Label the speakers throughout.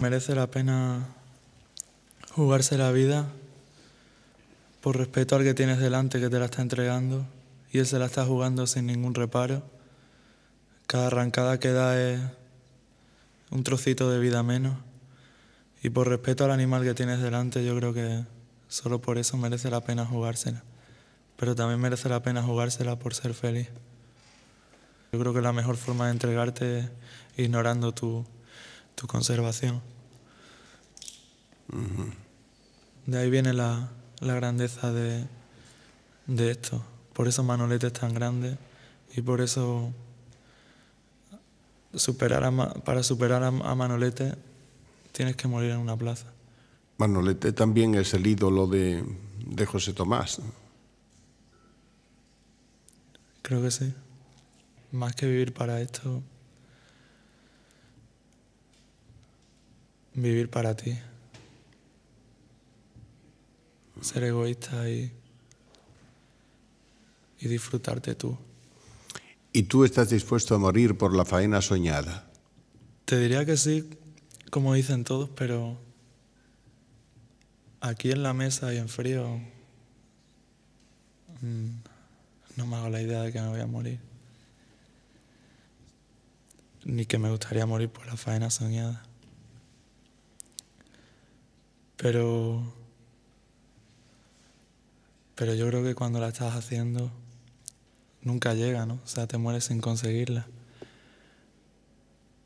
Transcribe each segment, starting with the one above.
Speaker 1: Merece la pena jugarse la vida por respeto al que tienes delante que te la está entregando y él se la está jugando sin ningún reparo. Cada arrancada que da es un trocito de vida menos y por respeto al animal que tienes delante yo creo que solo por eso merece la pena jugársela. Pero también merece la pena jugársela por ser feliz. Yo creo que la mejor forma de entregarte es ignorando tu, tu conservación. De ahí viene la, la grandeza de, de esto. Por eso Manolete es tan grande y por eso superar a para superar a, Manolete tienes que morir en una plaza.
Speaker 2: Manolete también es el ídolo de, de José Tomás.
Speaker 1: Creo que sí. Más que vivir para esto, vivir para ti. Ser egoísta y, y disfrutarte tú.
Speaker 2: ¿Y tú estás dispuesto a morir por la faena soñada?
Speaker 1: Te diría que sí, como dicen todos, pero aquí en la mesa y en frío mm, no me hago la idea de que me voy a morir. Ni que me gustaría morir por la faena soñada. Pero pero yo creo que cuando la estás haciendo, nunca llega, ¿no? O sea, te mueres sin conseguirla.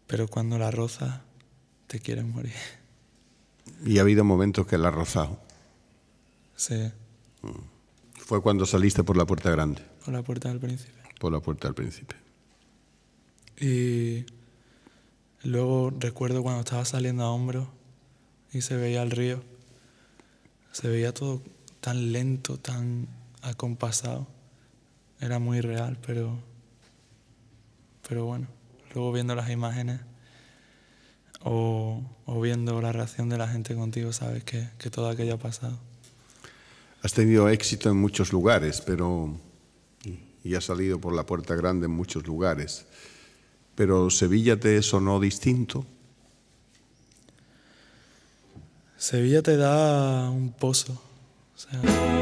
Speaker 1: Pero cuando la rozas, te quieres morir.
Speaker 2: ¿Y ha habido momentos que la has rozado?
Speaker 1: Sí.
Speaker 2: ¿Fue cuando saliste por la puerta grande?
Speaker 1: Por la puerta del príncipe.
Speaker 2: Por la puerta del príncipe.
Speaker 1: Y luego recuerdo cuando estaba saliendo a hombros y se veía el río. Se veía todo tan lento, tan acompasado. Era muy real, pero, pero bueno, luego viendo las imágenes o, viendo la reacción de la gente contigo, sabes que, que todo aquello ha pasado.
Speaker 2: Has tenido éxito en muchos lugares, pero y has salido por la puerta grande en muchos lugares. Pero Sevilla te sonó distinto.
Speaker 1: Sevilla te da un pozo. O sea,